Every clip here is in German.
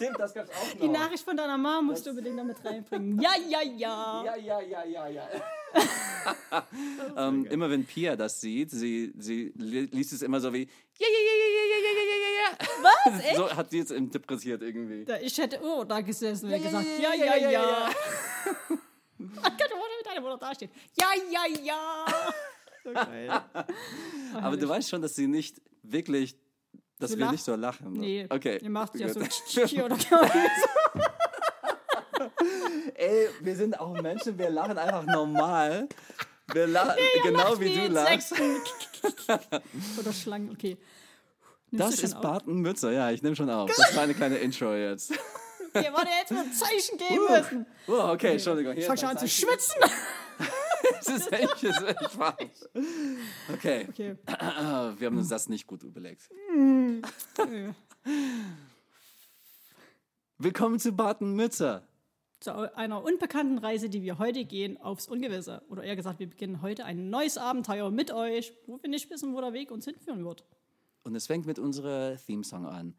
Stimmt, das gab's auch noch. Die Nachricht von deiner Mama musst du unbedingt damit reinbringen. Ja, ja, ja. Ja, ja, ja, ja, ja. ähm, immer wenn Pia das sieht, sie, sie li- liest es immer so wie ja, ja, ja, ja, ja, ja, ja, ja, ja, ja. Was? Echt? So hat sie es interpretiert irgendwie. Da- Ich hätte oh, da gesessen und Ja, gesagt, ja, ja, ja, ja. Ach Gott, wie deine Mutter da steht. Ja, ja, ja. So geil. Aber du weißt schon, dass sie nicht wirklich, dass wir lacht? nicht so lachen. ne? Nee, okay. ihr macht ja so oder Ey, wir sind auch Menschen, wir lachen einfach normal. Wir lachen genau wie du lachst. Oder Schlangen, okay. Nimmst Das ist auf? Barton Mützer, ja, ich nehme schon auf. Das war eine kleine Intro jetzt. Okay, warte, jetzt mal ein Zeichen geben müssen. Oh, okay, Entschuldigung. Ich fang ist schon an zu schwitzen. Es ist echt, es ist echt warm. Okay, Okay. wir haben uns das nicht gut überlegt. Willkommen zu Barton Mützer. Zu einer unbekannten Reise, die wir heute gehen, aufs Ungewisse. Oder eher gesagt, wir beginnen heute ein neues Abenteuer mit euch, wo wir nicht wissen, wo der Weg uns hinführen wird. Und es fängt mit unserer Theme-Song an.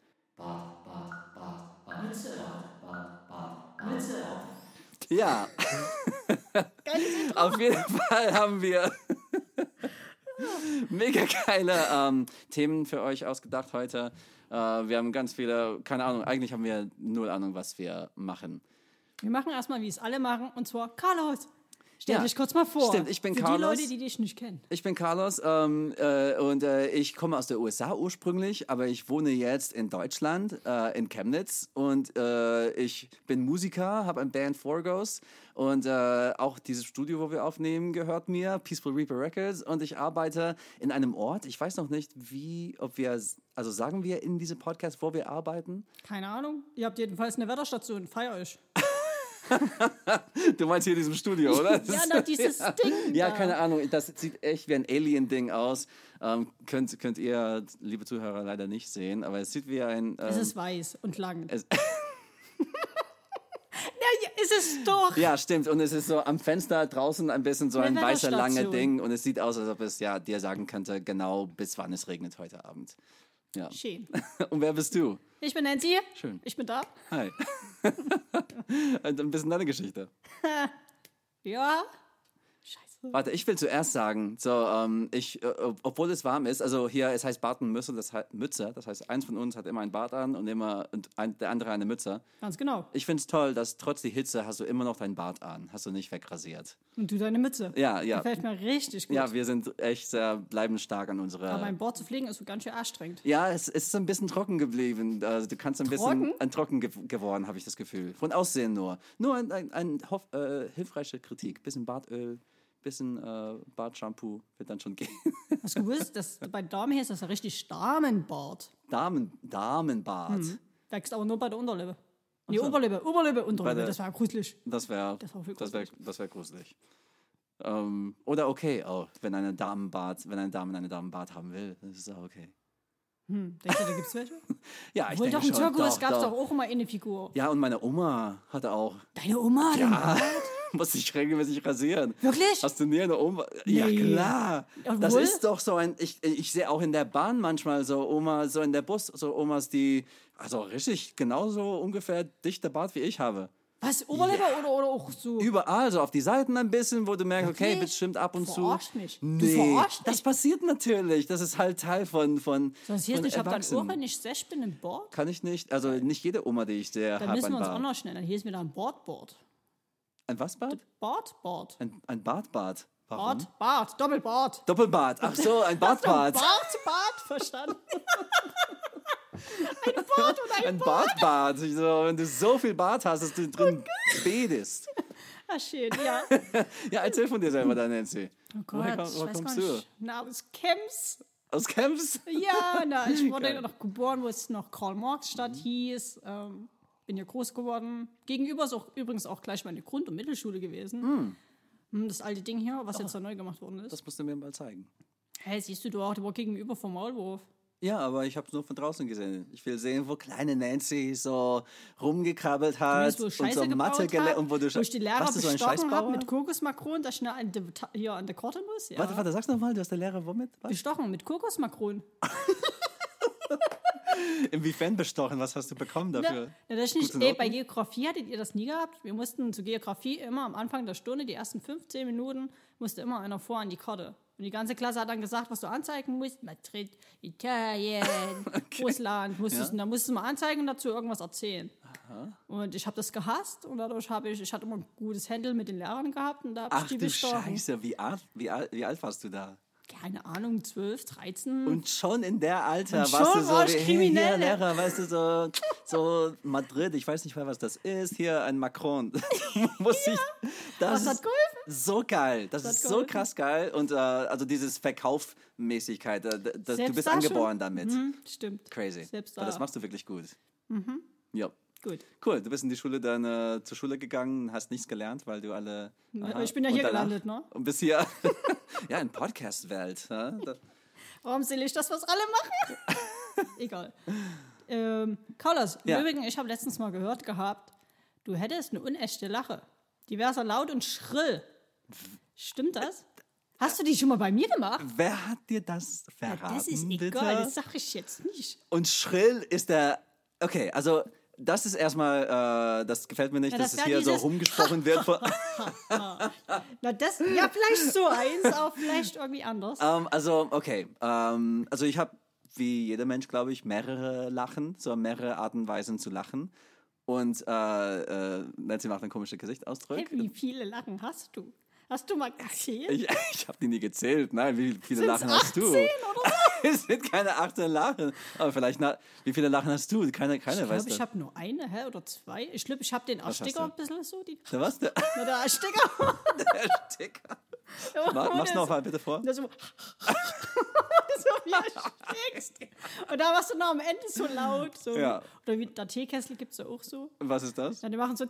Ja, auf jeden Fall haben wir mega geile ähm, Themen für euch ausgedacht heute. Äh, wir haben ganz viele, keine Ahnung, eigentlich haben wir null Ahnung, was wir machen. Wir machen erstmal, wie es alle machen, und zwar Carlos. Stell Ja, dich kurz mal vor. stimmt, ich bin Für Carlos. die Leute, die dich nicht kennen. Ich bin Carlos ähm, äh, und äh, ich komme aus der USA ursprünglich, aber ich wohne jetzt in Deutschland, äh, in Chemnitz und äh, ich bin Musiker, habe ein Band Forgos und äh, auch dieses Studio, wo wir aufnehmen, gehört mir, Peaceful Reaper Records und ich arbeite in einem Ort, ich weiß noch nicht, wie, ob wir, also sagen wir in diesem Podcast, wo wir arbeiten? Keine Ahnung. Ihr habt jedenfalls eine Wetterstation. Feier euch. Du meinst hier in diesem Studio, oder? Ja, na, dieses Ding. Ja, da. keine Ahnung. Das sieht echt wie ein Alien-Ding aus. Ähm, könnt, könnt ihr, liebe Zuhörer, leider nicht sehen, aber es sieht wie ein. Ähm, Es ist weiß und lang. es, ja, ist es doch. ja, stimmt. Und es ist so am Fenster draußen ein bisschen so ein weißer, langer. Ding. Und es sieht aus, als ob es ja dir sagen könnte, genau bis wann es regnet heute Abend. Ja. Schön. Und wer bist du? Ich bin Nancy. Schön. Ich bin da. Hi. Ein bisschen deine Geschichte. Ja. Warte, ich will zuerst sagen, so, ähm, ich, äh, ob- obwohl es warm ist, also hier, es heißt Bart und Mütze, das heißt Mütze, das heißt, eins von uns hat immer ein Bart an und immer und ein, der andere eine Mütze. Ganz genau. Ich finde es toll, dass trotz der Hitze hast du immer noch deinen Bart an, hast du nicht wegrasiert. Und du deine Mütze. Ja, ja. Gefällt mir richtig gut. Ja, wir sind echt sehr, bleiben stark an unserer. Aber ein Board zu pflegen ist so ganz schön anstrengend. ja, es, es ist ein bisschen trocken geblieben. Also du kannst ein Trocken? bisschen trocken ge geworden, habe ich das Gefühl. Von Aussehen nur. Nur ein, ein, ein hoff, äh, hilfreiche Kritik. Bisschen Bartöl, bisschen äh, Bartshampoo wird dann schon gehen. Hast du gewusst, dass bei Damen hier ist das ja richtig Damenbart. Damen, Damenbart. Wächst aber nur bei der Unterlippe. Nee, Oberlippe, Oberlippe, Unterlippe. der- Das war gruselig. Das wäre Das viel das wär, das wär gruselig. Ähm, oder okay, oh, wenn eine Damenbart, wenn eine Dame eine Damenbart haben will, das ist auch okay. Hm, denkst du, da gibt's welche? Ja, ich Wohl denke doch schon. Zirkus gab's doch. doch auch immer eine Figur. Ja, und meine Oma hatte auch. Deine Oma? den Ah, muss ich regelmäßig rasieren. Wirklich? Hast du nie eine Oma? Ja, Nee. klar. Jawohl. Das ist doch so ein. Ich, ich sehe auch in der Bahn manchmal so Oma, so in der Bus, so Omas, die. Also richtig genauso ungefähr dichter Bart wie ich habe. Was, Oberlippe oder, oder auch so? Überall, so auf die Seiten ein bisschen, wo du merkst, okay, Wirklich? bestimmt ab und zu. Verarscht mich. Du Nee, verarscht das mich. passiert natürlich. Das ist halt Teil von von. Das heißt, von ich habe dann auch, ich sech bin, ein Board. Kann ich nicht. Also nicht jede Oma, die ich sehe, Dann müssen wir uns Bart. anders nennen. Hier ist wieder ein Boardboard. Ein was Bart? Bart, Bart. Ein, ein Bartbart. Warum? Bart, Bart, Doppelbart. Doppelbart. Ach so, ein Bartbart. Bart, Bart, verstanden. ein Bart und ein, Ein Bartbart. So, wenn du so viel Bart hast, dass du drin betest. Ah, schön, ja. Ja, erzähl von dir selber dann, Nancy. Oh Woher, Gott, komm, ich woher kommst du? Na, aus Chems. Aus Kempf? Ja, na, ich wurde Geil. noch geboren, wo es noch Karl-Marx-Stadt hieß. Ähm, bin ja groß geworden. Gegenüber ist auch übrigens auch gleich meine Grund- und Mittelschule gewesen. Hm, Das alte Ding hier, was jetzt da neu gemacht worden ist. Das musst du mir mal zeigen. Hey, siehst du, du auch, der war gegenüber vom Maulwurf. Ja, aber ich habe es nur von draußen gesehen. Ich will sehen, wo kleine Nancy so rumgekrabbelt hat und so Mathe gelernt und wo du wo ich die Lehrer du so ein mit Kokosmakron, dass ich schnell an Ta- hier an der Karte muss. Ja. Warte, warte, sag's nochmal, du hast der Lehrer womit? Was? Bestochen mit Kokosmakron. Inwiefern bestochen? Was hast du bekommen dafür? Das ist nicht, ey, Noten? bei Geografie hattet ihr das nie gehabt? Wir mussten zu Geografie immer am Anfang der Stunde, die ersten 15 Minuten, musste immer einer vor an die Karte. Und die ganze Klasse hat dann gesagt, was du anzeigen musst. Madrid, Italien, Russland. Musstest, Ja. Dann musstest du mal anzeigen und dazu irgendwas erzählen. Und ich habe das gehasst und dadurch habe ich, ich hatte immer ein gutes Händel mit den Lehrern gehabt und da habe ich Ach die du bestochen. Scheiße, wie alt, wie, alt, wie alt warst du da? Keine Ahnung, 12, 13. Und schon in der Alter Und warst du schon so war ich hier, Kriminelle. Lehrer, weißt du, so, so Madrid, ich weiß nicht mehr, was das ist, hier ein Macron. Muss ich, das Was ist geholfen? so geil, das, hat ist so krass geil und äh, also dieses Verkaufmäßigkeit, äh, das, du bist da schon? angeboren damit. Hm, stimmt. Crazy. Selbst Aber das da. machst du wirklich gut. Ja. Gut. Cool, du bist in die Schule dann äh, zur Schule gegangen, hast nichts gelernt, weil du alle. Aber ich bin ja hier danach- gelandet, ne? Und bist hier. ja, in Podcast-Welt. Ja? Warum sehe ich das, was alle machen? Egal. Ähm, Carlos, im Ja. Übrigen, ich habe letztens mal gehört gehabt, du hättest eine unechte Lache. Die wäre so laut und schrill. Stimmt das? Hast du die schon mal bei mir gemacht? Wer hat dir das Ja, verraten? das ist bitte? egal, das sage ich jetzt nicht. Und schrill ist der. Okay, also das ist erstmal, äh, das gefällt mir nicht, Ja, dass das es hier so rumgesprochen wird. Von, Na, das, ja, vielleicht so eins, aber vielleicht irgendwie anders. ähm, also, okay. Ähm, also ich habe, wie jeder Mensch, glaube ich, mehrere Lachen, so mehrere Arten und Weisen zu lachen. Und äh, äh, Nancy macht ein komisches Gesichtsausdruck. Hey, wie viele Lachen hast du? Hast du mal gezählt? Ich, ich habe die nie gezählt. Nein, wie viele Sind's Lachen hast du? 18 oder es sind keine 18 Lachen. Aber vielleicht, na, wie viele Lachen hast du? Keine, keine Ich weiß glaube, ich habe nur eine, hä? Oder zwei. Ich glaube, ich habe den Ersticker ein bisschen so. Die, Na, was? Der, na, der Ersticker. der Sticker. Ma, mach's noch mal bitte vor. Das so, so wie stickst. Und da machst du noch am Ende so laut. So. Ja. Oder wie der Teekessel gibt es ja auch so. Was ist das? Ja, die machen so.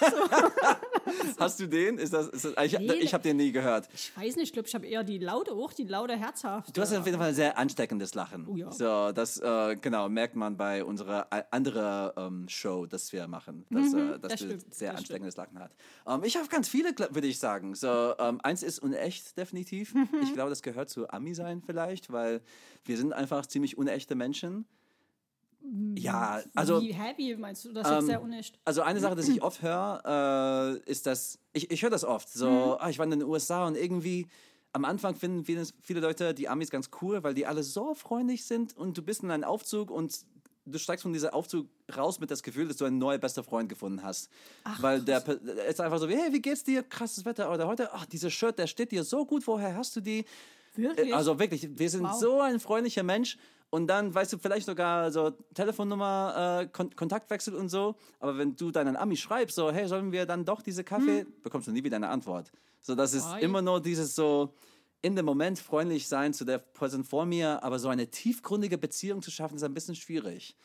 Hast du den? Ist das, ist das, ich Nee, ich habe den nie gehört. Ich weiß nicht, ich glaube, ich habe eher die laute auch, die laute herzhaft. Du hast auf jeden Fall ein sehr ansteckendes Lachen. Oh ja. So, das äh, genau merkt man bei unserer äh, anderen ähm, Show, das wir machen, dass, äh, dass Mhm, das du stimmt, sehr das ansteckendes Lachen hast. Ähm, ich habe ganz viele, würde ich sagen. So, ähm, eins ist unecht definitiv. Mhm. Ich glaube, das gehört zu Ami sein vielleicht, weil wir sind einfach ziemlich unechte Menschen. Ja, also wie heavy meinst du? Das ist jetzt sehr unecht. also eine Sache, die ich oft höre, äh, ist, dass ich, ich höre das oft. So, Mhm. ah, ich war in den USA und irgendwie am Anfang finden viele, viele Leute die Amis ganz cool, weil die alle so freundlich sind und du bist in einem Aufzug und du steigst von diesem Aufzug raus mit das Gefühl, dass du einen neuen bester Freund gefunden hast. weil der, ist einfach so wie, hey, wie geht's dir? Krasses Wetter. Oder heute, ach, dieses Shirt, der steht dir so gut. Woher hast du die? Wirklich? Also wirklich, wir sind Wow. so ein freundlicher Mensch und dann weißt du vielleicht sogar so Telefonnummer, äh, Kon Kontaktwechsel und so. Aber wenn du deinen Ami schreibst, so, hey, sollen wir dann doch diese Kaffee, bekommst du nie wieder eine Antwort. So, das ist Oi. immer nur dieses so in dem Moment freundlich sein zu der Person vor mir, aber so eine tiefgründige Beziehung zu schaffen, ist ein bisschen schwierig.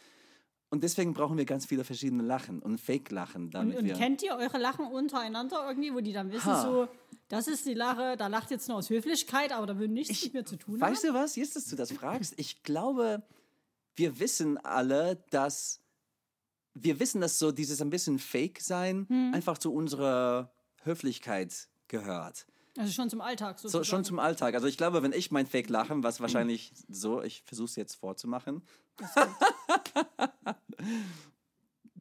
Und deswegen brauchen wir ganz viele verschiedene Lachen und Fake-Lachen, Und, und kennt ihr eure Lachen untereinander irgendwie, wo die dann wissen, Ha. so, das ist die Lache, da lacht jetzt nur aus Höflichkeit, aber da will nichts mit mir zu tun haben? Weißt du was? Jetzt, dass du das fragst, ich glaube, wir wissen alle, dass wir wissen, dass so dieses ein bisschen Fake sein Hm. einfach zu unserer Höflichkeit gehört. Also schon zum Alltag So, sozusagen. schon zum Alltag. Also ich glaube, wenn ich mein Fake lachen, was wahrscheinlich so, ich versuche es jetzt vorzumachen.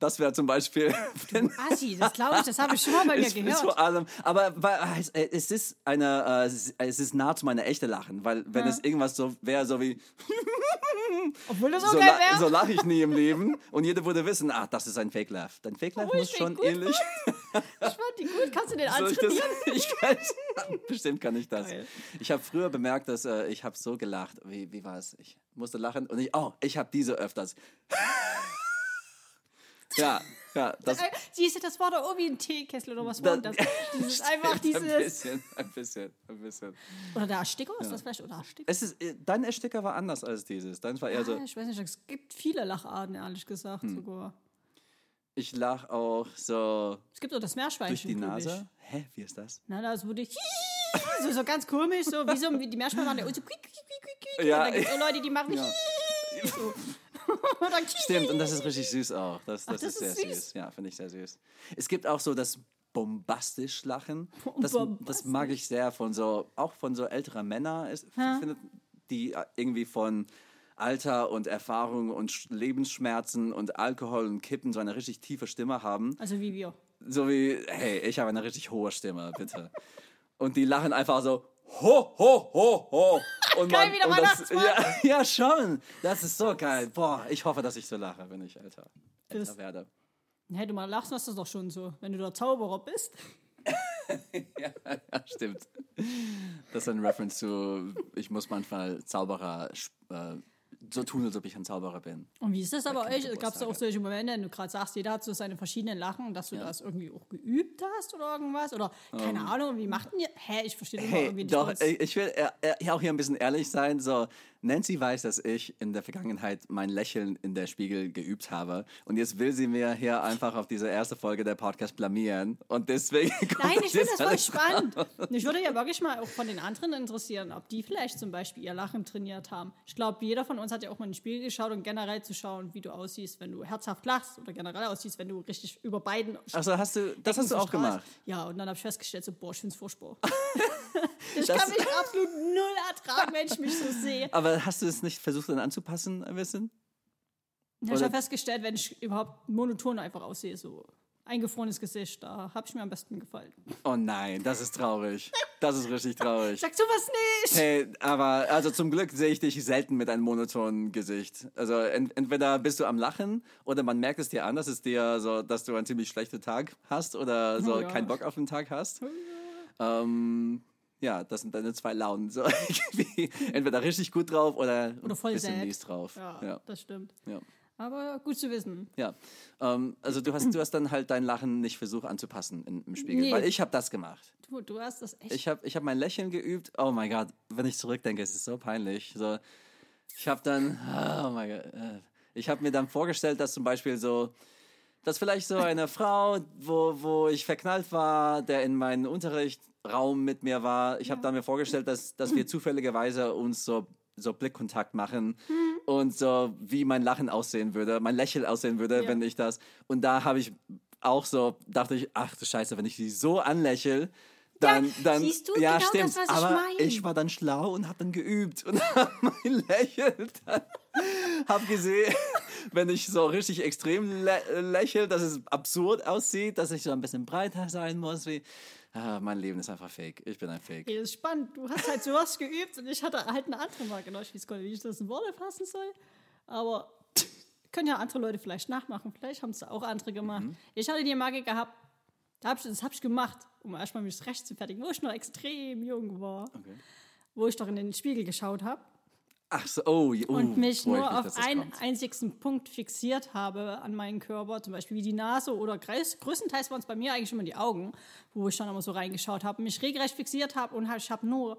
Das wäre zum Beispiel, Assi, das glaube ich, das habe ich schon mal bei mir gehört. vor allem, aber es- äh, es ist eine, äh, es ist- es ist nah zu meiner echte Lachen, weil wenn es irgendwas so wäre, so wie Obwohl das so, okay la wäre. so lache ich nie im Leben und jeder würde wissen, ah, das ist ein Fake Laugh. Dein Fake Laugh Obwohl muss schon ähnlich. ich fand die gut. Kannst du den Soll ich antrainieren? Ich kann, bestimmt kann ich das. Geil. Ich habe früher bemerkt, dass äh, ich habe so gelacht. Wie, wie war es? Ich musste lachen und ich, oh, ich habe diese öfters. Ja, ja, das, Äh, Siehst du, das war doch irgendwie ein Teekessel oder was war das? Dieses einfach stimmt, Ein dieses. bisschen, ein bisschen, ein bisschen. Oder der Ersticker, ist das vielleicht? Oder Ersticker? Es ist, äh, dein Ersticker war anders als dieses. Dein war eher so, Ah, ich weiß nicht, es gibt viele Lacharten, ehrlich gesagt, Hm. sogar. ich lach auch so Es gibt auch das durch Meerschweinchen. die glaub ich. Nase. Hä, wie ist das? Na, das wurde so, so ganz komisch, so wie so wie die Meerschweinchen machen, so quiek, quiek, quiek, quiek, quiek. Ja. Und dann gibt es auch Leute, die machen Ja. so. Stimmt, und das ist richtig süß auch. Das, das, das ist sehr ist süß? süß. Ja, finde ich sehr süß. Es gibt auch so das bombastisch Lachen. Das, das Bombastisch. mag ich sehr von so, auch von so älteren Männern. Ist, die irgendwie von Alter und Erfahrung und Sch- Lebensschmerzen und Alkohol und Kippen so eine richtig tiefe Stimme haben. Also wie wir. So wie, hey, ich habe eine richtig hohe Stimme, bitte. Und die lachen einfach so, ho, ho, ho, ho. Und Geil, wie der und das, ja, ja, schon. Das ist so geil. Boah, ich hoffe, dass ich so lache, wenn ich älter, älter Das- werde. Hey, du mal lachst, hast du doch schon so, wenn du der Zauberer bist. Ja, stimmt. Das ist ein Reference zu, ich muss manchmal Zauberer äh, so tun, als ob ich ein Zauberer bin. Und wie ist das aber euch? Gab es auch solche Momente, wenn du gerade sagst, jeder hat so seine verschiedenen Lachen, dass du das irgendwie auch geübt hast oder irgendwas? Oder keine Ahnung, wie macht denn ihr? Hä, ich verstehe Ähm. Hey, irgendwie nicht. doch, ganz. ich will äh, äh, auch hier ein bisschen ehrlich sein. So, Nancy weiß, dass ich in der Vergangenheit mein Lächeln in der Spiegel geübt habe. Und jetzt will sie mir hier einfach auf diese erste Folge der Podcast blamieren. Und deswegen Nein, ich finde das voll spannend. Mich würde ja wirklich mal auch von den anderen interessieren, ob die vielleicht zum Beispiel ihr Lachen trainiert haben. Ich glaube, jeder von uns hat ja auch mal in den Spiegel geschaut und generell zu schauen, wie du aussiehst, wenn du herzhaft lachst oder generell aussiehst, wenn du richtig über beiden. Also hast du, das hast du auch verstrahlst. gemacht. Ja, und dann habe ich festgestellt, so, boah, ich finde es furchtbar. ich Das- kann mich absolut null ertragen, wenn ich mich so sehe. Aber hast du es nicht versucht, dann anzupassen ein bisschen? Ja, ich habe festgestellt, wenn ich überhaupt monoton einfach aussehe, so eingefrorenes Gesicht, da habe ich mir am besten gefallen. Oh nein, das ist traurig. Das ist richtig traurig. Sag sowas nicht! Hey, aber also zum Glück sehe ich dich selten mit einem monotonen Gesicht. Also ent entweder bist du am Lachen oder man merkt es dir an, dass es dir so, dass du einen ziemlich schlechten Tag hast oder so Oh ja. keinen Bock auf den Tag hast. Ähm, ja, das sind deine zwei Launen. So, entweder richtig gut drauf oder, Oder voll ein bisschen mies drauf. Ja, Ja, das stimmt. ja. Aber gut zu wissen. ja. Ähm, also du hast, du hast dann halt dein Lachen nicht versucht anzupassen in, im Spiegel, Nee. weil ich habe das gemacht. Du, du hast das echt. Ich habe ich hab mein Lächeln geübt. Oh mein Gott, wenn ich zurückdenke, es ist so peinlich. So, ich habe dann, oh mein Gott, äh, ich habe mir dann vorgestellt, dass zum Beispiel so, dass vielleicht so eine Frau, wo, wo ich verknallt war, der in meinem Unterrichtsraum mit mir war, ich habe dann mir vorgestellt, dass, dass wir zufälligerweise uns so, so Blickkontakt machen und so, wie mein Lachen aussehen würde, mein Lächeln aussehen würde, Ja. wenn ich das. Und da habe ich auch so, dachte ich, ach du Scheiße, wenn ich sie so anlächle, dann, dann, siehst du, ja, genau stimmt. das, was ich aber meine. ich war dann schlau und habe dann geübt und habe mein Lächeln dann, habe gesehen, wenn ich so richtig extrem lä lächle, dass es absurd aussieht, dass ich so ein bisschen breiter sein muss, wie, ah, mein Leben ist einfach fake. Ich bin ein Fake. Ey, das ist spannend. Du hast halt sowas geübt und ich hatte halt eine andere genau. Ich weiß gar nicht, wie ich das in Worte fassen soll. Aber können ja andere Leute vielleicht nachmachen. Vielleicht haben es auch andere gemacht. Mhm. Ich hatte die Marke gehabt, da hab ich, das habe ich gemacht, um erstmal mich recht zu fertigen, wo ich noch extrem jung war. Okay. Wo ich doch in den Spiegel geschaut habe. Ach so, oh, uh, und mich nur auf dass das einen kommt. einzigen Punkt fixiert habe an meinen Körper, zum Beispiel wie die Nase oder größ- größtenteils waren es bei mir eigentlich immer die Augen, wo ich dann immer so reingeschaut habe, mich regelrecht fixiert habe und ich habe nur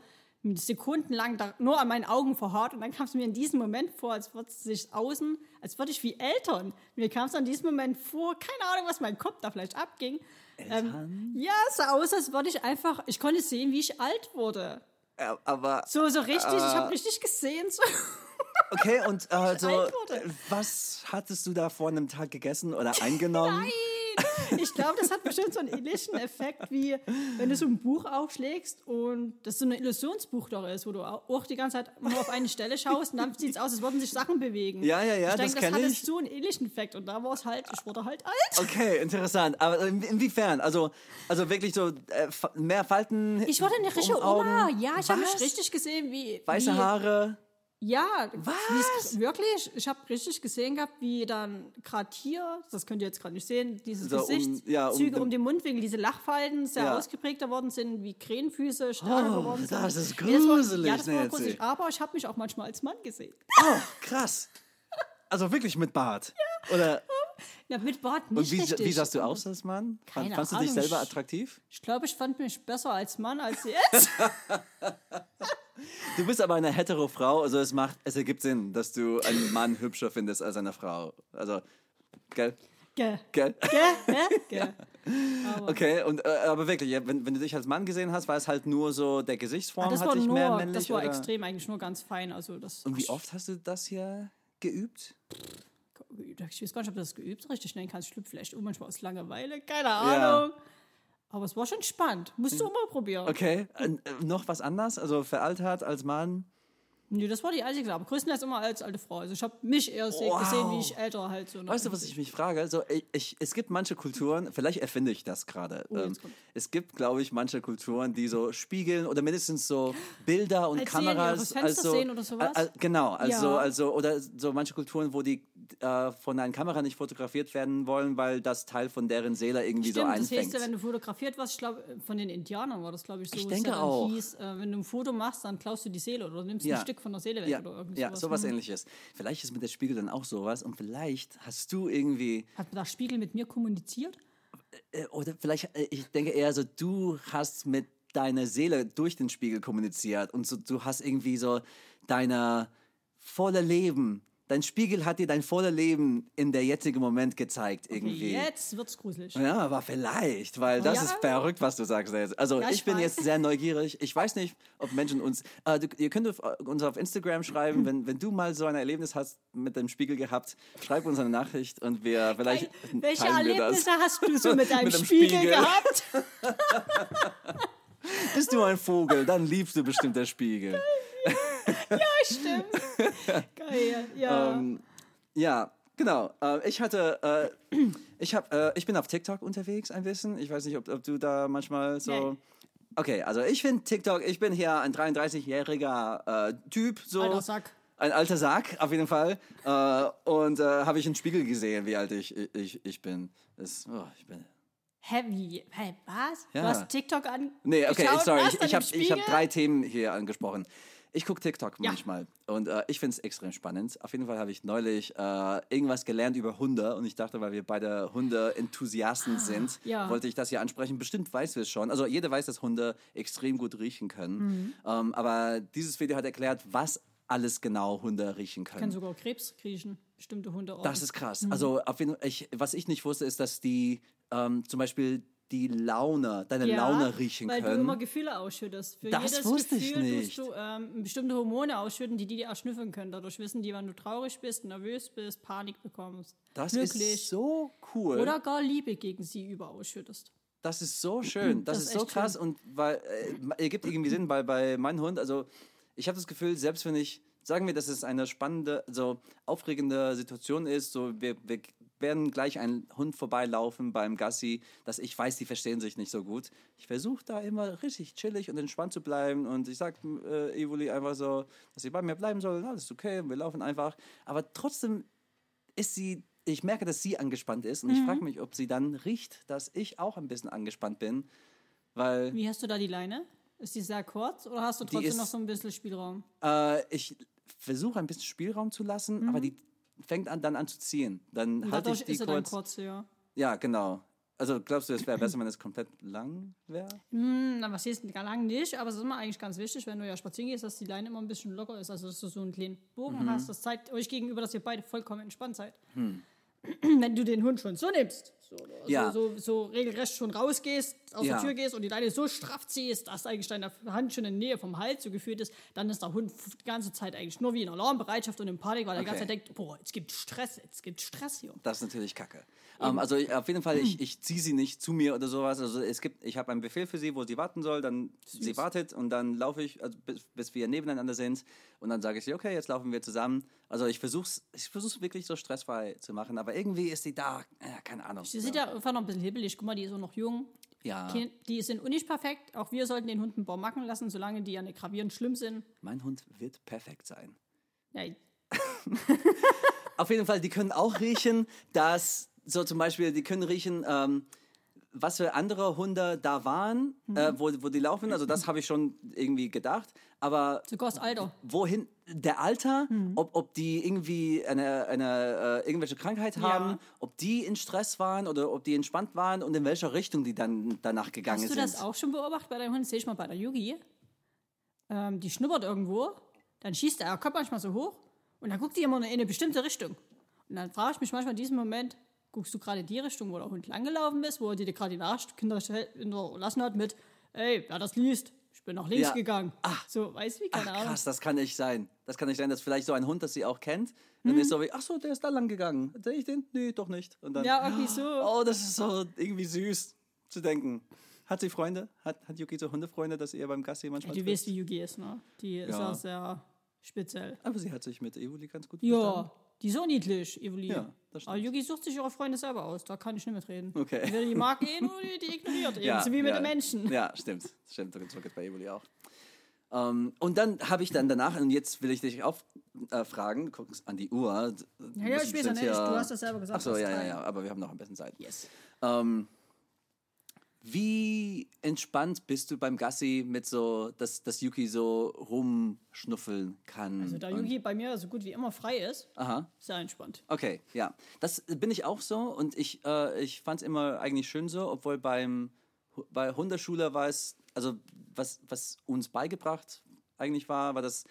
sekundenlang da, nur an meinen Augen verharrt und dann kam es mir in diesem Moment vor, als würde es sich außen, als würde ich wie Eltern. Mir kam es in diesem Moment vor, keine Ahnung, was mein Kopf da vielleicht abging. Ähm, ja, es sah aus, als würde ich einfach, ich konnte sehen, wie ich alt wurde. Ja, aber, So, so richtig, ich Äh. habe richtig gesehen. So. okay, und äh, so, alt wurde. äh, was hattest du da vor einem Tag gegessen oder eingenommen? Nein! Ich glaube, das hat bestimmt so einen ähnlichen Effekt, wie wenn du so ein Buch aufschlägst und das so ein Illusionsbuch doch ist, wo du au- auch die ganze Zeit nur auf eine Stelle schaust und dann sieht es aus, als würden sich Sachen bewegen. Ja, ja, ja, ich das denke, kenn das hatte ich. so einen ähnlichen Effekt und da war es halt, ich wurde halt alt. Okay, interessant. Aber in- inwiefern? Also, also wirklich so äh, mehr Falten? Ich wurde eine richtige um? Oma. Ja, ich habe mich richtig gesehen, wie. Weiße wie, Haare? Ja, Was? wirklich. Ich habe richtig gesehen gehabt, wie dann gerade hier, das könnt ihr jetzt gerade nicht sehen, diese So um- Gesichtszüge ja, um, um den- Mundwinkel, diese Lachfalten sehr Ja. ausgeprägter worden sind, wie Krähenfüße stärker Oh, geworden sind. das ist Nee, das war- gruselig, Ja, das war gruselig. Aber ich habe mich auch manchmal als Mann gesehen. Oh, krass. Also wirklich mit Bart? Oder, Ja, mit Bart und nicht wie, richtig. wie sahst du aus als Mann? Keine Fandst du dich Ahnung. selber attraktiv? Ich glaube, ich fand mich besser als Mann als jetzt. Du bist aber eine hetero Frau, also es macht, es ergibt Sinn, dass du einen Mann hübscher findest als eine Frau. Also, gell? Gell. Gell? Gell? Gell? Okay, und, äh, aber wirklich, ja, wenn, wenn du dich als Mann gesehen hast, war es halt nur so, der Gesichtsform Das hat war mehr nur, männlich das war oder? extrem eigentlich nur ganz fein. Also das Und wie oft hast du das hier geübt? Ich weiß gar nicht, ob du das geübt richtig nennen kannst. Ich schlüpfe vielleicht um manchmal aus Langeweile. Keine Ja. Ahnung. Aber es war schon spannend. Musst du mal probieren. Okay, äh, noch was anders? Also veraltert als Mann? Nee, das war die einzige, aber größtenteils immer als alte Frau. Also ich habe mich eher Wow. gesehen, wie ich älter halt so. Weißt du, was ich mich frage? So, ich, ich, es gibt manche Kulturen, vielleicht erfinde ich das gerade. Oh, ähm, es gibt, glaube ich, manche Kulturen, die so spiegeln oder mindestens so Bilder und Als Kameras. Fenster also, sehen oder sowas? äh, genau, also, Ja. also, oder so manche Kulturen, wo die äh, von einer Kamera nicht fotografiert werden wollen, weil das Teil von deren Seele irgendwie Stimmt, so das einfängt. heißt, ja, wenn du fotografiert warst, ich glaube, von den Indianern war das, glaube ich, so. Ich denke auch. Hieß, äh, wenn du ein Foto machst, dann klaust du die Seele oder nimmst Ja. ein Stück von der Seele weg ja, oder irgend ja, sowas. Hm. ähnliches. Vielleicht ist mit der Spiegel dann auch sowas und vielleicht hast du irgendwie Hat der Spiegel mit mir kommuniziert? äh, oder vielleicht, äh, ich denke eher so, du hast mit deiner Seele durch den Spiegel kommuniziert und so, du hast irgendwie so deine volle Leben. Dein Spiegel hat dir dein volle Leben in der jetzigen Moment gezeigt irgendwie. Jetzt wird's gruselig. Ja, aber vielleicht, weil das Ja. ist verrückt, was du sagst jetzt. Also Ja, ich, ich bin jetzt sehr neugierig. Ich weiß nicht, ob Menschen uns, äh, du, ihr könnt auf- uns auf Instagram schreiben, wenn, wenn du mal so ein Erlebnis hast mit dem Spiegel gehabt, schreib uns eine Nachricht und wir vielleicht Welche teilen wir Erlebnisse das. hast du so mit deinem Mit Spiegel, Spiegel. gehabt? Bist du ein Vogel, dann liebst du bestimmt der Spiegel. Stimmt. Geil, ja. Ähm, ja, genau. Äh, ich hatte, äh, ich hab, äh, ich bin auf TikTok unterwegs ein bisschen. Ich weiß nicht, ob, ob du da manchmal so. Nee. Okay, also ich finde TikTok, ich bin hier ein 33-jähriger äh, Typ, so. Alter Sack. Ein alter Sack, auf jeden Fall. Äh, und äh, habe ich einen Spiegel gesehen, wie alt ich, ich, ich bin. Das, oh, ich bin. Wie? Hä, was? Ja. Du hast TikTok an. Nee, okay, sorry, ich, ich im habe hab drei Themen hier angesprochen. Ich gucke TikTok Ja. manchmal und äh, ich finde es extrem spannend. Auf jeden Fall habe ich neulich äh, irgendwas gelernt über Hunde und ich dachte, weil wir beide Hunde-Enthusiasten sind, Ah, ja. wollte ich das hier ansprechen. Bestimmt weiß wir es schon. Also jeder weiß, dass Hunde extrem gut riechen können. Mhm. Ähm, aber dieses Video hat erklärt, was alles genau Hunde riechen können. Kann sogar Krebs kriechen. Bestimmte Hunde auch. Das ist krass. Also, auf jeden, ich, was ich nicht wusste, ist, dass die ähm, zum Beispiel die Laune, deine Laune riechen weil können. du immer Gefühle ausschüttest. Für Das jedes wusste ich Gefühl nicht. tust du ähm, bestimmte Hormone ausschütten, die die dir erschnüffeln können. Dadurch wissen die, wann du traurig bist, nervös bist, Panik bekommst, das glücklich ist so cool. oder gar Liebe gegen sie über ausschüttest. Das ist so schön. Das, Das ist, ist so krass und weil äh, ergibt irgendwie Sinn, weil bei meinem Hund, also ich habe das Gefühl, selbst wenn ich, sagen wir, dass es eine spannende, so aufregende Situation ist, so wir, wir werden gleich einen Hund vorbeilaufen beim Gassi, dass ich weiß, die verstehen sich nicht so gut. Ich versuche da immer richtig chillig und entspannt zu bleiben und ich sage äh, Evoli einfach so, dass sie bei mir bleiben soll, alles ist okay, wir laufen einfach. Aber trotzdem ist sie, ich merke, dass sie angespannt ist und Mhm. ich frage mich, ob sie dann riecht, dass ich auch ein bisschen angespannt bin, weil Wie hast du da die Leine? Ist die sehr kurz oder hast du trotzdem ist- noch so ein bisschen Spielraum? äh, ich versuche ein bisschen Spielraum zu lassen, aber die fängt an, dann an zu ziehen. Dann halte ich die ist kurz. kurz, ja. Ja, genau. Also glaubst du, es wäre besser, wenn es komplett lang wäre? Hm, na, was gar lang nicht, aber es ist immer eigentlich ganz wichtig, wenn du ja spazieren gehst, dass die Leine immer ein bisschen locker ist, also dass du so einen kleinen Bogen Mhm. hast. Das zeigt euch gegenüber, dass ihr beide vollkommen entspannt seid. Hm. Wenn du den Hund schon so nimmst, so, also Ja. so, so regelrecht schon rausgehst, aus Ja. der Tür gehst und die Leine so straff ziehst, dass eigentlich deine Hand schon in der Nähe vom Hals so gefühlt ist, dann ist der Hund die ganze Zeit eigentlich nur wie in Alarmbereitschaft und in Panik, weil er die ganze Okay. Zeit denkt, boah, jetzt gibt Stress, jetzt gibt Stress hier. Das ist natürlich kacke. Ähm, also ich- auf jeden Fall, ich, ich ziehe sie nicht zu mir oder sowas. Also es gibt, ich habe einen Befehl für sie, wo sie warten soll, dann sie wartet und dann laufe ich, also bis, bis wir nebeneinander sind und dann sage ich sie, okay, jetzt laufen wir zusammen. Also ich versuche es ich versuch's wirklich so stressfrei zu machen, aber irgendwie ist sie da, äh, keine Ahnung. Sie sind ja einfach noch ein bisschen hibbelig. Guck mal, die ist auch noch jung. Ja. Kind- Die sind auch nicht perfekt. Auch wir sollten den Hunden ein paar Macken lassen, solange die ja nicht gravierend schlimm sind. Mein Hund wird perfekt sein. Ja, Auf jeden Fall, die können auch riechen, dass so zum Beispiel, die können riechen, ähm, was für andere Hunde da waren, äh, wo, wo die laufen. Also das habe ich schon irgendwie gedacht. Aber sogar das Alter. wohin der Alter, ob, ob die irgendwie eine, eine äh, irgendwelche Krankheit haben, Ja. ob die in Stress waren oder ob die entspannt waren und in welcher Richtung die dann danach gegangen Hast du sind. das auch schon beobachtet bei deinem Hund? Sehe ich mal bei der Yugi. Ähm, die schnuppert irgendwo, dann schießt er, er kommt manchmal so hoch und dann guckt die immer in eine bestimmte Richtung. Und dann frage ich mich manchmal in diesem Moment, guckst du gerade in die Richtung, wo der Hund langgelaufen ist, wo er dir gerade die Nachricht hinterlassen hat mit, ey, wer das liest, ich bin nach links Ja. gegangen. Ach. So, weißt du wie, keine Ach, Ahnung. krass, das kann nicht sein. Das kann nicht sein, dass vielleicht so ein Hund, das sie auch kennt, Mhm. und ist so wie, ach so, der ist da lang gegangen. Sehe ich den? Nee, doch nicht. Und dann, Ja, irgendwie so. Oh, das ist so irgendwie süß zu denken. Hat sie Freunde? Hat, hat Yuki so Hundefreunde, dass ihr beim Gassi manchmal Du trifft? weißt, wie Yugi ist, ne? Die ist Ja. ja sehr speziell. Aber sie hat sich mit Evoli ganz gut Ja, verstanden. Die so niedlich, Evelyn. Ja, das Aber stimmt. Yugi sucht sich ihre Freunde selber aus, da kann ich nicht mitreden. Okay. Wer die mag eh nur, die, ignoriert eben, so wie mit ja. den Menschen. Ja, stimmt. Stimmt, so geht bei Evoli auch. Ähm, und dann habe ich dann danach, und jetzt will ich dich auch äh, fragen, guck an die Uhr. Ja, ja, ich weiß ja nicht, du hast das selber gesagt. Ach so, das ja, ja, ja, aber wir haben noch ein bisschen Zeit. Yes. Ähm, wie entspannt bist du beim Gassi mit so, dass, dass Yuki so rumschnuffeln kann? Also da Yugi bei mir so gut wie immer frei ist, Aha. sehr entspannt. Okay, ja. Das bin ich auch so und ich, äh, ich fand es immer eigentlich schön so, obwohl beim bei Hundeschule war es, also was, was uns beigebracht eigentlich war, war das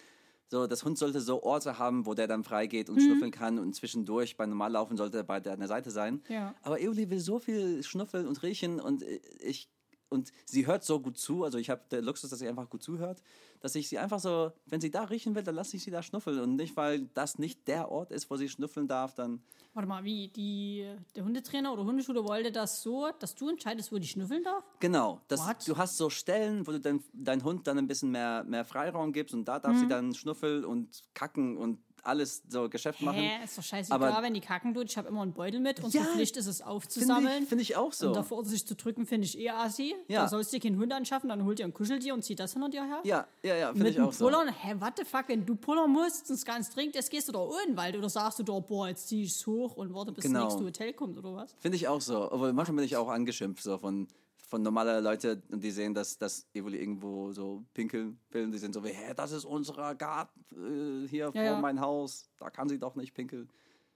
so, das Hund sollte so Orte haben, wo der dann frei geht Mhm. und schnuffeln kann und zwischendurch bei Normallaufen sollte er bei der, an der Seite sein. Ja. Aber Euli will so viel schnuffeln und riechen und äh, ich und sie hört so gut zu, also ich habe der Luxus, dass sie einfach gut zuhört, dass ich sie einfach so, wenn sie da riechen will, dann lasse ich sie da schnuffeln und nicht, weil das nicht der Ort ist, wo sie schnuffeln darf, dann Warte mal, wie die, der Hundetrainer oder Hundeschule wollte das so, dass du entscheidest, wo die schnüffeln darf? Genau, das, What? du hast so Stellen, wo du dein, dein Hund dann ein bisschen mehr, mehr Freiraum gibst und da darf Mhm. sie dann schnuffeln und kacken und alles so Geschäft machen. Hä, ist doch scheißegal, Aber- wenn die kacken tut. Ich habe immer einen Beutel mit. Unsere Ja, Pflicht ist es Finde aufzusammeln. ich, find ich auch so. Und davor sich zu drücken, finde ich eh assi. Ja. Da sollst du dir keinen Hund anschaffen, dann holt dir ein Kuscheltier und zieht das hinter dir her. ja, ja, ja, finde Mit ich auch so. Pullern, hä, what the fuck, wenn du pullern musst und es ganz dringend ist, gehst du doch in Wald oder sagst du doch, boah, jetzt zieh ich's hoch und warte, bis Genau. das nächste Hotel kommt oder was? Finde ich auch so. Aber manchmal bin ich auch angeschimpft so von, von normalen Leuten und die sehen, dass, dass Evoli irgendwo so pinkeln will und die sind so wie, hä, das ist unser Garten äh, hier vor ja. mein Haus, da kann sie doch nicht pinkeln.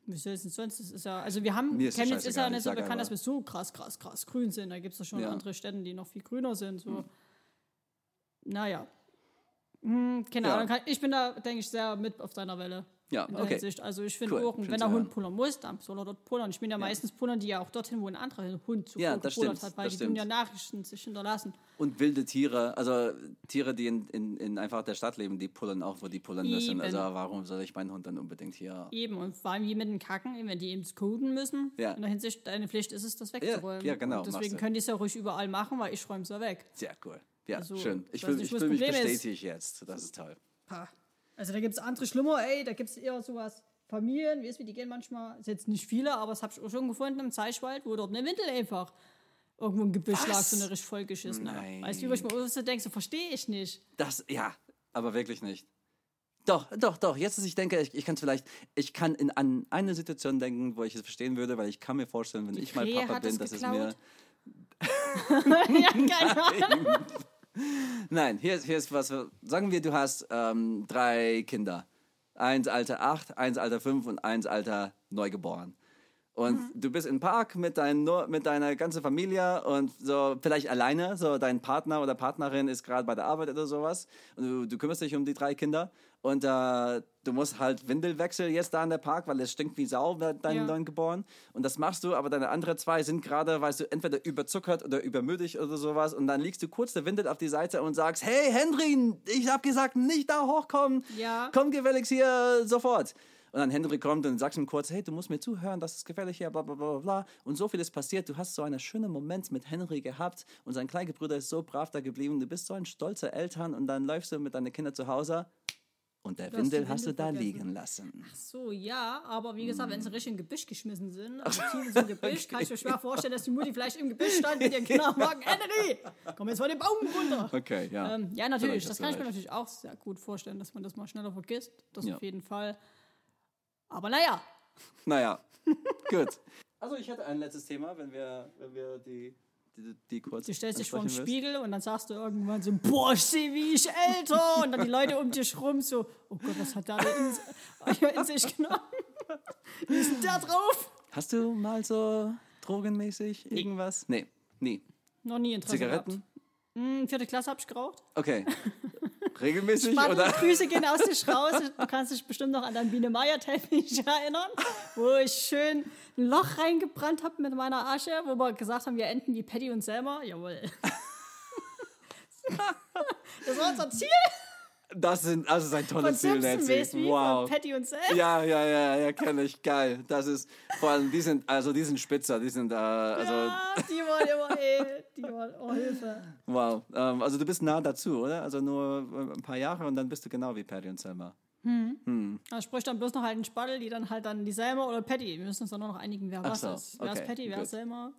Wie soll es denn sonst? Das ist ja, also wir haben, Chemnitz ist ja nicht ich so bekannt, dass wir so krass, krass, krass grün sind. Da gibt es ja schon Ja. andere Städte, die noch viel grüner sind. So. Naja. Hm, keine Ja. Ahnung, kann- ich bin da, denke ich, sehr mit auf deiner Welle. Ja, in der okay. Hinsicht. Also ich finde Cool, auch, wenn zu der Hund pullern muss, dann soll er dort pullern. Ich bin ja, meistens pullern die ja auch dorthin, wo ein anderer Hund zuvor Ja, hat, weil das die stimmt. ja Nachrichten sich hinterlassen. Und wilde Tiere, also Tiere, die in, in, in einfach der Stadt leben, die pullern auch, wo die pullern müssen. Also warum soll ich meinen Hund dann unbedingt hier... Eben, und vor allem wie mit den Kacken, wenn die eben coden müssen, Ja. in der Hinsicht, deine Pflicht ist es, das wegzuräumen. ja, genau, Und deswegen können die es ja ruhig überall machen, weil ich räume es ja weg. Sehr cool. Ja, Also, schön. Ich ich fühle ich mich bestätigt jetzt. Das ist toll. Pah. Also da gibt es andere schlimmer, ey, da gibt es eher sowas, Familien, weißt du, wie die gehen manchmal, ist jetzt nicht viele, aber das habe ich auch schon gefunden im Zeichwald, wo dort eine Windel einfach irgendwo im Gebüsch lag, so eine richtig vollgeschissene. Nein. Weißt du, wie ich mir so denke, so verstehe ich nicht. Das, ja, aber wirklich nicht. Doch, doch, doch. Jetzt, dass ich denke, ich, ich kann es vielleicht, ich kann in, an eine Situation denken, wo ich es verstehen würde, weil ich kann mir vorstellen, wenn ich mal Krähe Papa hat bin, dass es mir. ja, keine Ahnung. Nein, hier ist, hier ist was. Sagen wir, du hast ähm, drei Kinder. Eins Alter acht, eins Alter fünf und eins Alter neugeboren. Und Mhm. du bist im Park mit, dein, mit deiner ganzen Familie und so vielleicht alleine, so dein Partner oder Partnerin ist gerade bei der Arbeit oder sowas und du, du kümmerst dich um die drei Kinder und äh, du musst halt Windelwechsel jetzt da in der Park, weil es stinkt wie Sau, bei deinen Ja. Neugeboren. Und das machst du, aber deine anderen zwei sind gerade, weißt du, entweder überzuckert oder übermüdig oder sowas und dann legst du kurz der Windel auf die Seite und sagst, hey Henry, ich hab gesagt, nicht da hochkommen, Ja. komm gefälligst hier sofort. Und dann Henry kommt und sagst ihm kurz, hey, du musst mir zuhören, das ist gefährlich hier, bla bla bla bla, bla. Und so viel ist passiert. Du hast so einen schönen Moment mit Henry gehabt und sein kleiner Bruder ist so brav da geblieben. Du bist so ein stolzer Eltern und dann läufst du mit deinen Kindern zu Hause und der hast Windel hast du Windel da vergessen. liegen lassen. So, ja, aber wie gesagt, wenn sie richtig in Gebüsch geschmissen sind, also tief so Gebüsch, kann ich mir schwer vorstellen, dass die Mutti vielleicht im Gebüsch stand mit ihren Morgen, Henry, komm jetzt von dem Baum runter. Okay, ja. Ähm, ja, natürlich, das hast kann ich mir recht. natürlich auch sehr gut vorstellen, dass man das mal schneller vergisst. Das Ja. auf jeden Fall. Aber naja, Naja, gut. Also ich hätte ein letztes Thema, wenn wir, wenn wir die, die, die kurz du stellst dich vor den. Spiegel und dann sagst du irgendwann so, boah, ich sehe, wie ich älter. Und dann die Leute um dich rum so, oh Gott, was hat der in, in sich genommen? Wie ist denn der drauf? Hast du mal so drogenmäßig irgendwas? Nee, nie. Noch nie Interesse Zigaretten? gehabt. Hm, vierte Klasse hab ich geraucht. Okay. Regelmäßig Warte, oder? Grüße gehen aus dich raus. Du kannst dich bestimmt noch an deinen Biene Meier-Teppich erinnern, wo ich schön ein Loch reingebrannt habe mit meiner Asche, wo wir gesagt haben, wir enden wie Patty und Selma. Jawohl. Das war unser Ziel Das sind, also das ist ein von tolles du, wie? Wow. Von Patty und Selma. Ja, ja, ja, ja, kenne ich. Geil. Das ist, vor allem, die sind, also die sind spitzer, die sind, äh, also, Ja, die waren immer, ey, die waren, oh Hilfe. wow. Ähm, also du bist nah dazu, oder? Also nur äh, ein paar Jahre und dann bist du genau wie Patty und Selma. Da spricht dann bloß noch halt ein Spaddel, die dann halt dann die Selma oder Patty. Wir müssen uns dann noch einigen, wer Ach was so, ist. Wer ist okay, Patty, wer gut. ist Selma?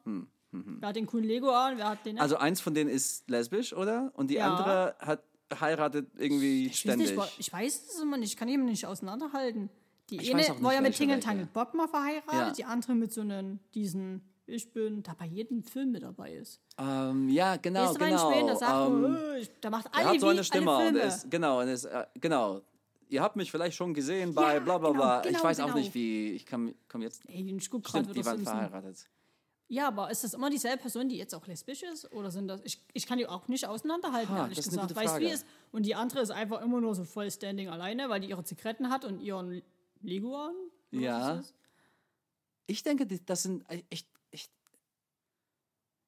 Wer hat den coolen Lego an, wer hat den? Also eins von denen ist lesbisch, oder? Und die Ja. andere hat heiratet irgendwie ich, weiß ständig. nicht, ich weiß es immer nicht, ich kann ihn nicht auseinanderhalten. Die Ich eine weiß auch war ja mit. Tangle Bob mal verheiratet, Ja. die andere mit so einem, diesen, ich bin, da bei jedem Film mit dabei ist. ähm, ja, genau, du, wann genau. ich meine? Da sagt ähm, man, äh, ich- da macht er alle hat so eine Stimme alle und Filme. ist, genau, und ist, äh, genau. Ihr habt mich vielleicht schon gesehen bei Ja, bla bla genau, bla. ich genau, weiß auch genau. nicht, wie. Ich komme komm jetzt. Ey, ich guck gerade Stimmt, die waren verheiratet. Ja, aber ist das immer dieselbe Person, die jetzt auch lesbisch ist? Oder sind das. Ich, ich kann die auch nicht auseinanderhalten, Ha, ehrlich gesagt. Weißt du, wie es. Und die andere ist einfach immer nur so voll Standing alleine, weil die ihre Zigaretten hat und ihren Lego an. oder Ja. Ich denke, das sind äh, echt. Ich,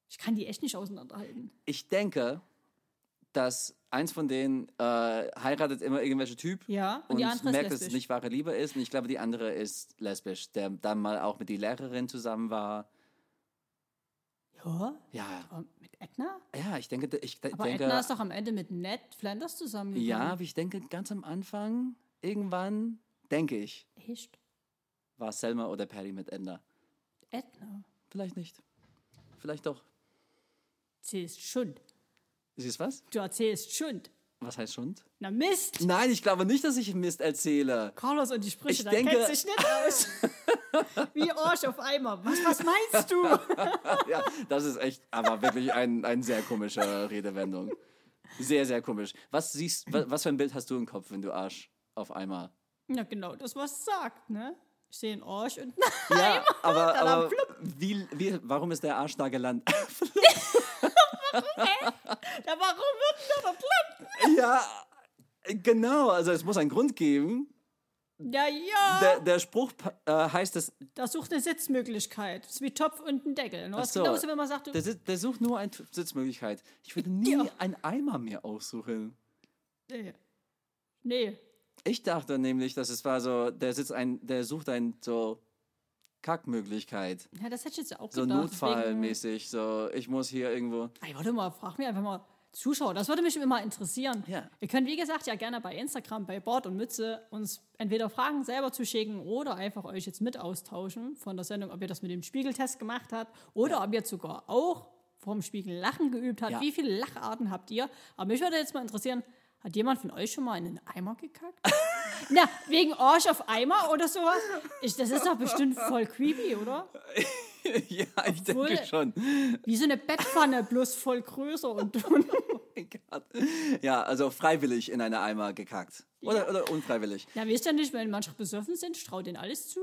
Ich kann die echt nicht auseinanderhalten. ich denke, dass eins von denen äh, heiratet immer irgendwelche Typ. Ja, und, Und die andere merkt, ist dass es nicht wahre Liebe ist. Und ich glaube, die andere ist lesbisch, der dann mal auch mit die Lehrerin zusammen war. Ja? Ja, mit Edna? ja, ich denke, ich de- Aber denke, Edna ist doch am Ende mit Ned Flanders zusammengekommen. ja, aber ich denke, ganz am Anfang, irgendwann, denke ich, Echt? war Selma oder Patty mit Edna. Edna? Vielleicht nicht. Vielleicht doch. Erzählst Schund. Ist es was? Du erzählst Schund. Was heißt Schund? Na Mist! Nein, ich glaube nicht, dass ich Mist erzähle. Carlos und die Sprüche, Ich da denke- kennt sich nicht aus. Wie Arsch auf Eimer. Was, was meinst du? ja, das ist echt, aber wirklich ein, ein sehr komische Redewendung. Sehr, sehr komisch. Was siehst, was, was für ein Bild hast du im Kopf, wenn du Arsch auf einmal? Ja, genau, das, was es sagt, ne? Ich sehe einen Arsch und Ja, aber, dann aber wie, wie, warum ist der Arsch da gelandet? Ja, warum wird denn da platt? ja, genau. Also es muss einen Grund geben. Ja, ja. Der, der Spruch äh, heißt es, Da sucht eine Sitzmöglichkeit. Das ist wie Topf und ein Deckel. Ne? So. genauso, wenn man sagt, du, der, der sucht nur eine Sitzmöglichkeit. Ich würde nie Ja. einen Eimer mehr aussuchen. nee. nee. Ich dachte nämlich, dass es war so, der sitzt ein, der sucht ein so Kackmöglichkeit. Ja, das hätte ich jetzt auch So gedacht. notfallmäßig, so ich muss hier irgendwo. Ey, warte mal, frag mir einfach mal Zuschauer. Das würde mich immer interessieren. Ja. Ihr könnt, wie gesagt, ja gerne bei Instagram, bei Bord und Mütze uns entweder Fragen selber zuschicken oder einfach euch jetzt mit austauschen von der Sendung, ob ihr das mit dem Spiegeltest gemacht habt oder ob ihr sogar auch vom Spiegel Lachen geübt habt. Ja. Wie viele Lacharten habt ihr? Aber mich würde jetzt mal interessieren, hat jemand von euch schon mal in einen Eimer gekackt? Na, wegen Arsch auf Eimer oder sowas? Ich, das ist doch bestimmt voll creepy, oder? ja, ich Obwohl- denke schon. Wie so eine Bettpfanne, bloß voll größer und dünn. mein Gott. Ja, also freiwillig in eine Eimer gekackt. Oder, oder unfreiwillig. Ja, wisst ihr nicht, wenn manche besoffen sind, straut denen alles zu?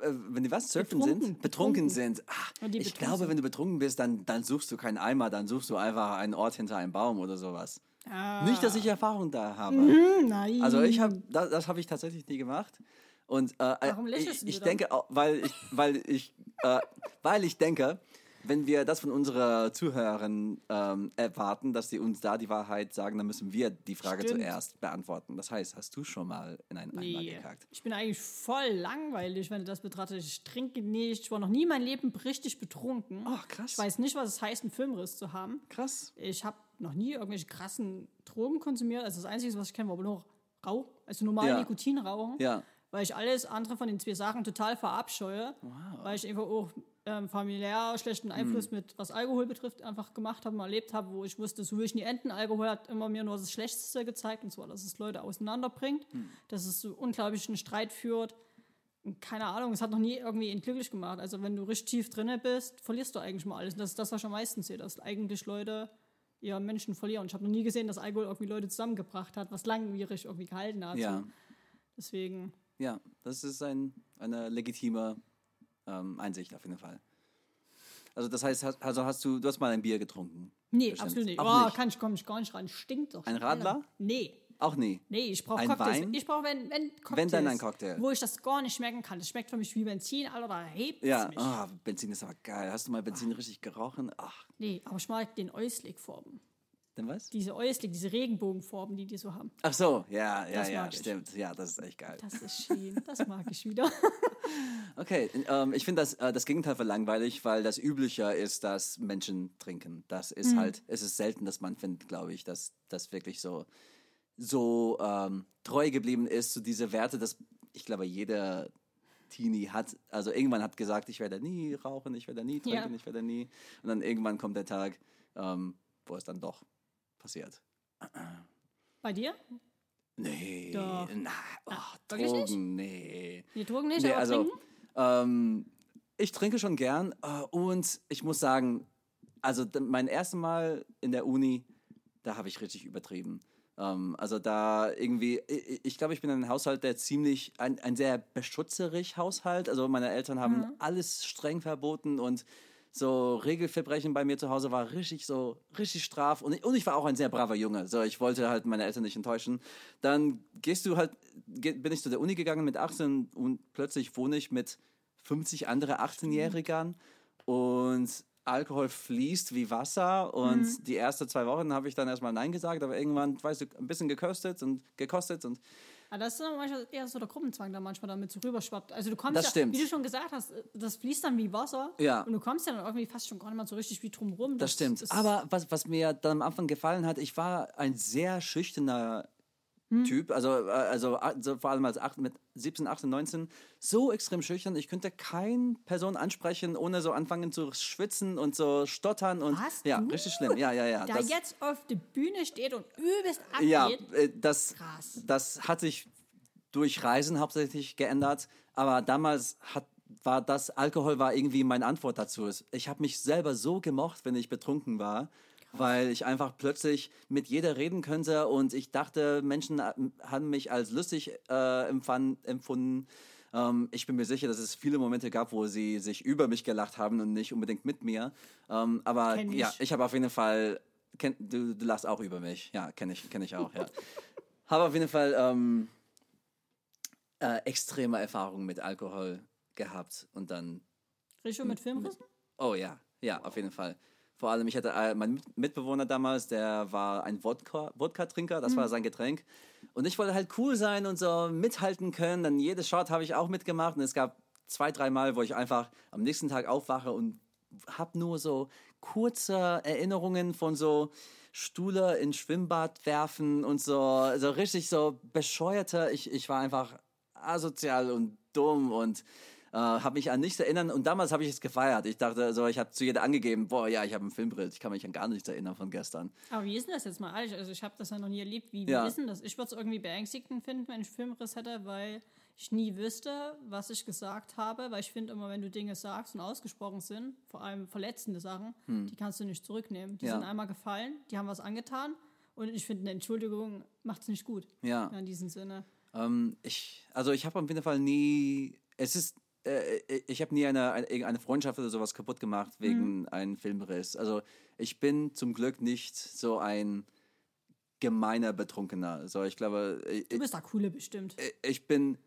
Äh, wenn die was surfen Betrunken, sind? Betrunken, betrunken. sind. Ach, ich betrunken glaube, sind. wenn du betrunken bist, dann, dann suchst du keinen Eimer, dann suchst du einfach einen Ort hinter einem Baum oder sowas. Ah. Nicht, dass ich Erfahrung da habe. Hm, nein. Also ich habe, das, das habe ich tatsächlich nie gemacht. Und äh, Warum ich, lächelst ich dann? denke, weil ich, weil ich, äh, weil ich denke, wenn wir das von unserer Zuhörerin ähm, erwarten, dass sie uns da die Wahrheit sagen, dann müssen wir die Frage Stimmt. zuerst beantworten. Das heißt, hast du schon mal in einen Eimer Nee. gekackt? Ich bin eigentlich voll langweilig, wenn du das betrachtet. Ich trinke nicht. Ich war noch nie mein Leben richtig betrunken. Ach, krass. Ich weiß nicht, was es heißt, einen Filmriss zu haben. Krass. Ich habe noch nie irgendwelche krassen Drogen konsumiert. Also das Einzige, was ich kenne, war nur Rauch. Also normal Ja. Nikotinrauchen. Ja. Weil ich alles andere von den zwei Sachen total verabscheue. Weil ich einfach auch ähm, familiär schlechten Einfluss Mhm. mit, was Alkohol betrifft, einfach gemacht habe, erlebt habe, wo ich wusste, so will ich nie enden. Alkohol hat immer mir nur das Schlechteste gezeigt, und zwar, dass es Leute auseinanderbringt, Mhm. dass es zu unglaublichen Streit führt. Und keine Ahnung, es hat noch nie irgendwie ihn glücklich gemacht. Also wenn du richtig tief drinne bist, verlierst du eigentlich mal alles. Und das ist das, was ich am meisten sehe, dass eigentlich Leute ihr Menschen verlieren. Ich habe noch nie gesehen, dass Alkohol irgendwie Leute zusammengebracht hat, was langwierig irgendwie gehalten hat. Ja. So. Deswegen, Ja, das ist ein, eine legitime ähm, Einsicht auf jeden Fall. Also das heißt, hast- also hast du, du hast mal ein Bier getrunken? nee, Bestimmt. absolut nicht. Auch Oh, nicht. kann ich, komm ich gar nicht ran. Stinkt doch. Ein. Radler? Nee. Auch nie. Nee, ich brauche Cocktails. Wein? Ich brauche, wenn, wenn Cocktails. Wenn, dann ein Cocktail. Wo ich das gar nicht schmecken kann. Das schmeckt für mich wie Benzin, Alter, da hebt Ja, mich. ah, Benzin ist aber geil. Hast du mal Benzin richtig gerochen? Ach, Nee, aber ich mag den Euslig-Farben. Denn was? Diese Euslig, diese Regenbogenfarben, die die so haben. Ach so, ja, ja, Das ja, mag ich. stimmt. Ja, das ist echt geil. Das ist schön. Das mag ich wieder. Okay, ähm, ich finde das, äh, das Gegenteil von langweilig, weil das Übliche ist, dass Menschen trinken. Das Mhm. ist halt, es ist selten, dass man findet, glaube ich, dass das wirklich so so ähm, treu geblieben ist zu diese Werte, dass ich glaube, jeder Teenie hat, also irgendwann hat gesagt, ich werde nie rauchen, ich werde nie trinken, Ja. ich werde nie. Und dann irgendwann kommt der Tag, ähm, wo es dann doch passiert. Bei dir? Nee, Doch. na, oh, nicht? Drogen, nee. Die Drogen nicht, Nee, aber also, ähm, ich trinke schon gern äh, und ich muss sagen, also mein erstes Mal in der Uni, da habe ich richtig übertrieben. Ähm, also da irgendwie, ich, ich glaube, ich bin ein Haushalt, der ziemlich, ein, ein sehr beschützerig Haushalt. Also meine Eltern haben Mhm. alles streng verboten und so Regelverbrechen bei mir zu Hause war richtig so, richtig straf. Und ich, und ich war auch ein sehr braver Junge. So, ich wollte halt meine Eltern nicht enttäuschen. Dann gehst du halt, bin ich zu der Uni gegangen mit 18 und plötzlich wohne ich mit 50 andere 18-Jährigern und Alkohol fließt wie Wasser und die ersten zwei Wochen habe ich dann erstmal Nein gesagt, aber irgendwann, weißt du, ein bisschen gekostet und gekostet und Aber das ist dann manchmal eher so der Gruppenzwang, der manchmal damit so rüberschwappt. Also du kommst Das ja, stimmt. wie du schon gesagt hast, das fließt dann wie Wasser. Ja. Und du kommst ja dann irgendwie fast schon gar nicht mal so richtig wie drum rum. Das stimmt. Aber was, was mir dann am Anfang gefallen hat, ich war ein sehr schüchterner Typ, also, äh, also, also vor allem als acht, mit 17, 18, 19, so extrem schüchtern. Ich könnte keine Person ansprechen, ohne so anfangen zu schwitzen und so stottern und Was, ja, du? richtig schlimm. Ja, ja, ja. der das, jetzt auf der Bühne steht und übelst abgeht. ja, äh, das, Krass. das hat sich durch Reisen hauptsächlich geändert, aber damals hat war das Alkohol war irgendwie meine Antwort dazu. Ich habe mich selber so gemocht, wenn ich betrunken war, weil ich einfach plötzlich mit jeder reden könnte und ich dachte, Menschen haben mich als lustig äh, empfunden. Ähm, ich bin mir sicher, dass es viele Momente gab, wo sie sich über mich gelacht haben und nicht unbedingt mit mir. Ähm, aber ich. ja, ich habe auf jeden Fall, kenn, du, du lachst auch über mich. Ja, kenne ich, kenn ich auch, ja. habe auf jeden Fall ähm, äh, extreme Erfahrungen mit Alkohol gehabt und dann Richtig schon mit Filmrissen? Oh ja, ja, auf jeden Fall. Vor allem, ich hatte äh, meinen Mit- Mitbewohner damals, der war ein Wodka- Wodka-Trinker, das war sein Getränk. Und ich wollte halt cool sein und so mithalten können. Dann jedes Shot habe ich auch mitgemacht. Und es gab zwei, drei Mal, wo ich einfach am nächsten Tag aufwache und habe nur so kurze Erinnerungen von so Stühle in Schwimmbad werfen und so, so richtig so bescheuerte. Ich, ich war einfach asozial und dumm und äh, habe mich an nichts erinnern. Und damals habe ich es gefeiert. Ich dachte, so, ich habe zu jeder angegeben, boah, ja, ich habe ein Filmbild. Ich kann mich an gar nichts erinnern von gestern. Aber wie ist denn das jetzt mal ehrlich? Also ich habe das ja noch nie erlebt. Wie, Ja. wie ist denn das? Ich würde es irgendwie beängstigend finden, wenn ich einen Filmriss hätte, weil ich nie wüsste, was ich gesagt habe. Weil ich finde immer, wenn du Dinge sagst und ausgesprochen sind, vor allem verletzende Sachen, die kannst du nicht zurücknehmen. Die Hm. Ja. sind einmal gefallen, die haben was angetan. Und ich finde, eine Entschuldigung macht es nicht gut. Ja. In diesem Sinne. Ähm, ich, also ich habe auf jeden Fall nie, es ist, äh, ich habe nie eine, eine, eine Freundschaft oder sowas kaputt gemacht wegen einem Filmriss. Also ich bin zum Glück nicht so ein gemeiner Betrunkener. So, ich glaube, ich, Du bist da coole bestimmt. ich bin,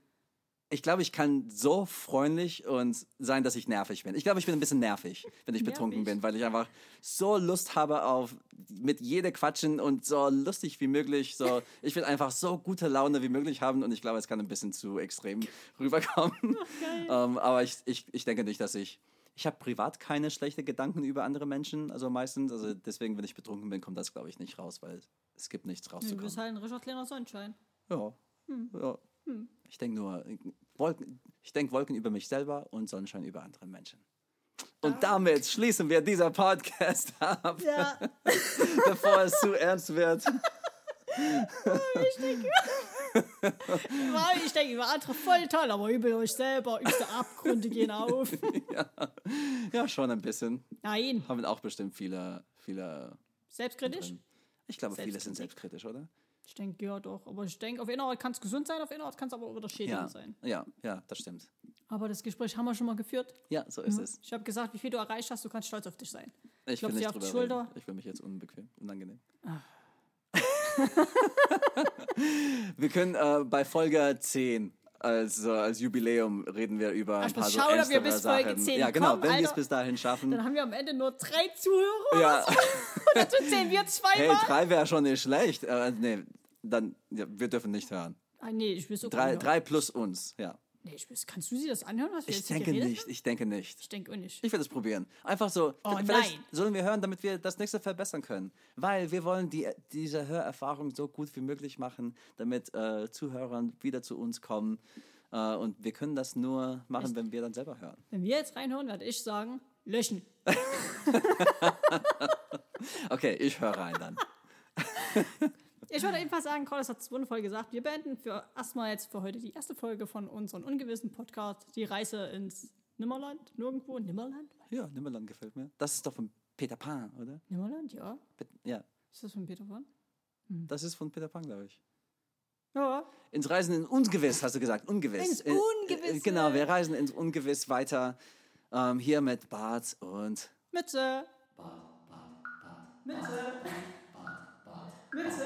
ich glaube, ich kann so freundlich und sein, dass ich nervig bin. Ich glaube, ich bin ein bisschen nervig, wenn ich betrunken Nervig. bin, weil ich einfach so Lust habe auf mit jeder quatschen und so lustig wie möglich. So, ich will einfach so gute Laune wie möglich haben und ich glaube, es kann ein bisschen zu extrem rüberkommen. Ähm, aber ich, ich, ich denke nicht, dass ich ich habe privat keine schlechten Gedanken über andere Menschen, also meistens. Also deswegen, wenn ich betrunken bin, kommt das, glaube ich, nicht raus, weil es gibt nichts Du rauszukommen. bist halt ein Richard kleiner Sonnenschein. Ja. ja. Ich denke nur, Wolken, ich denke Wolken über mich selber und Sonnenschein über andere Menschen. Und damit schließen wir dieser Podcast ab, Ja. bevor es zu ernst wird. Weil ich denke über andere voll toll, aber über euch selber, über die Abgründe gehen auf. Ja, schon ein bisschen. Nein, Haben auch bestimmt viele, viele. selbstkritisch? Ich glaube, viele sind selbstkritisch, oder? Ich denke, ja doch. Aber ich denke, auf einer Art kann es gesund sein, auf einer Art kann es aber auch wieder schädigend Ja, sein. ja, ja, das stimmt. Aber das Gespräch haben wir schon mal geführt. Ja, so ist es. Ich habe gesagt, wie viel du erreicht hast, du kannst stolz auf dich sein. Ich dir nicht auf die Schulter. reden. Ich fühle mich jetzt unbequem, unangenehm. Ah. wir können äh, bei Folge 10 als, äh, als Jubiläum reden wir über ein ich paar so schauen, ob wir bis Folge Sachen. 10 Ja, genau, kommen, wenn wir es bis dahin schaffen. Dann haben wir am Ende nur drei Zuhörer. Ja, Dazu zählen wir hey, zweimal. drei wäre schon nicht schlecht. Äh, nee, dann, ja, wir dürfen nicht hören. ah, nee, ich will so Drei, drei plus uns, ja. Nee, ich weiß, kannst du sie das anhören, was wir Ich denke nicht, Haben? ich denke nicht. Ich denke nicht. Ich werde es probieren. Einfach so. Oh, vielleicht nein. sollen wir hören, damit wir das nächste verbessern können. Weil wir wollen die, diese Hörerfahrung so gut wie möglich machen, damit äh, Zuhörer wieder zu uns kommen. Äh, und wir können das nur machen, wenn wir dann selber hören. Wenn wir jetzt reinhören, werde ich sagen, löschen. Okay, ich höre rein dann. Ich wollte ebenfalls sagen, Carlos hat es wundervoll gesagt. Wir beenden für erstmal jetzt für heute die erste Folge von unserem ungewissen Podcast, die Reise ins Nimmerland, nirgendwo, Nimmerland? Ja, Nimmerland gefällt mir. Das ist doch von Peter Pan, oder? Nimmerland, ja. Pet- Ja, Ist das von Peter Pan? das ist von Peter Pan, glaube ich. Ja. Ins Reisen ins Ungewiss, hast du gesagt. Ungewiss. Ins Äh, Ungewisse. Äh, genau, wir reisen ins Ungewiss weiter. Ähm, hier mit Bart und Mütze. Mütze. Mütze.